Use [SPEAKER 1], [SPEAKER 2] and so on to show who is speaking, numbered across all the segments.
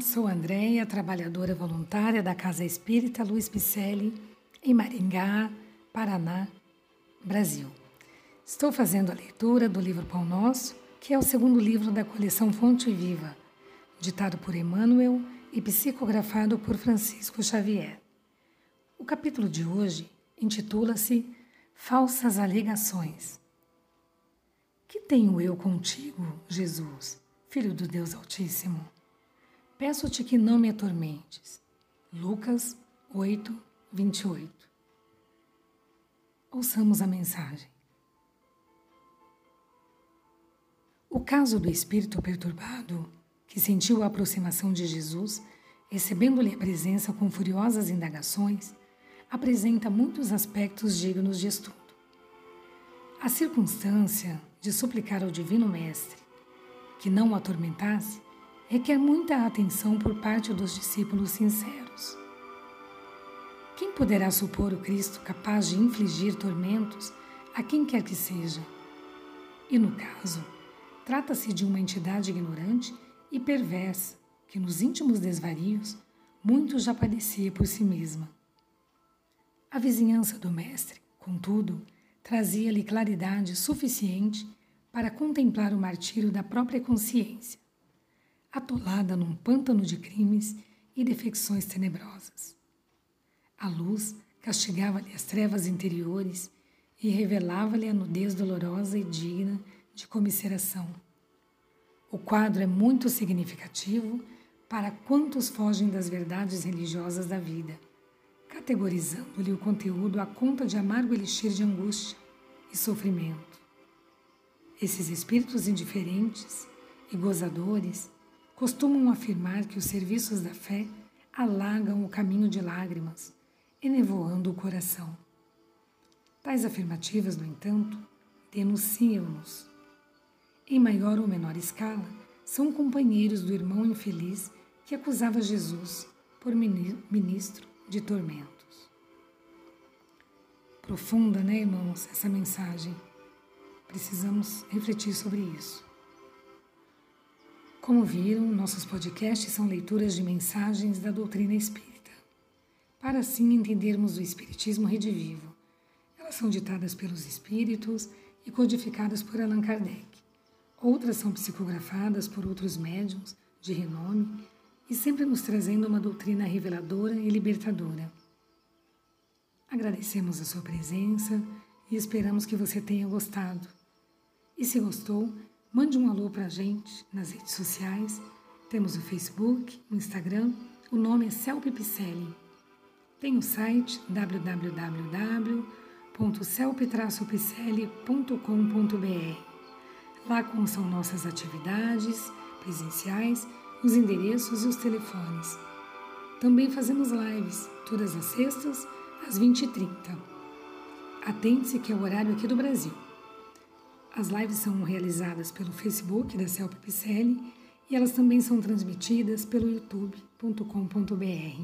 [SPEAKER 1] Sou Andréia, trabalhadora voluntária da Casa Espírita Luiz Picelli, em Maringá, Paraná, Brasil. Estou fazendo a leitura do livro Pão Nosso, que é o segundo livro da coleção Fonte Viva, ditado por Emmanuel e psicografado por Francisco Xavier. O capítulo de hoje intitula-se Falsas Alegações. Que tenho eu contigo, Jesus, Filho do Deus Altíssimo? Peço-te que não me atormentes. Lucas 8, 28. Ouçamos a mensagem. O caso do espírito perturbado, que sentiu a aproximação de Jesus, recebendo-lhe a presença com furiosas indagações, apresenta muitos aspectos dignos de estudo. A circunstância de suplicar ao Divino Mestre que não o atormentasse requer muita atenção por parte dos discípulos sinceros. Quem poderá supor o Cristo capaz de infligir tormentos a quem quer que seja? E no caso, trata-se de uma entidade ignorante e perversa que, nos íntimos desvarios, muito já padecia por si mesma. A vizinhança do Mestre, contudo, trazia-lhe claridade suficiente para contemplar o martírio da própria consciência atolada num pântano de crimes e defecções tenebrosas. A luz castigava-lhe as trevas interiores e revelava-lhe a nudez dolorosa e digna de comiseração. O quadro é muito significativo para quantos fogem das verdades religiosas da vida, categorizando-lhe o conteúdo à conta de amargo elixir de angústia e sofrimento. Esses espíritos indiferentes e gozadores costumam afirmar que os serviços da fé alagam o caminho de lágrimas, enevoando o coração. Tais afirmativas, no entanto, denunciam-nos. Em maior ou menor escala, são companheiros do irmão infeliz que acusava Jesus por ministro de tormentos. Profunda, né, irmãos, essa mensagem. Precisamos refletir sobre isso. Como viram, nossos podcasts são leituras de mensagens da doutrina espírita, para assim entendermos o Espiritismo redivivo. Elas são ditadas pelos espíritos e codificadas por Allan Kardec. Outras são psicografadas por outros médiums de renome e sempre nos trazendo uma doutrina reveladora e libertadora. Agradecemos a sua presença e esperamos que você tenha gostado. E se gostou, Mande um alô para a gente nas redes sociais. Temos o Facebook, o Instagram. O nome é Celpe Picelli. Tem o site www.celpe-picelli.com.br. Lá constam nossas atividades presenciais, os endereços e os telefones. Também fazemos lives todas as sextas às 20h30. Atente-se que é o horário aqui do Brasil. As lives são realizadas pelo Facebook da Picelli e elas também são transmitidas pelo youtube.com.br.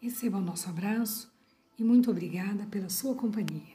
[SPEAKER 1] Receba o nosso abraço e muito obrigada pela sua companhia.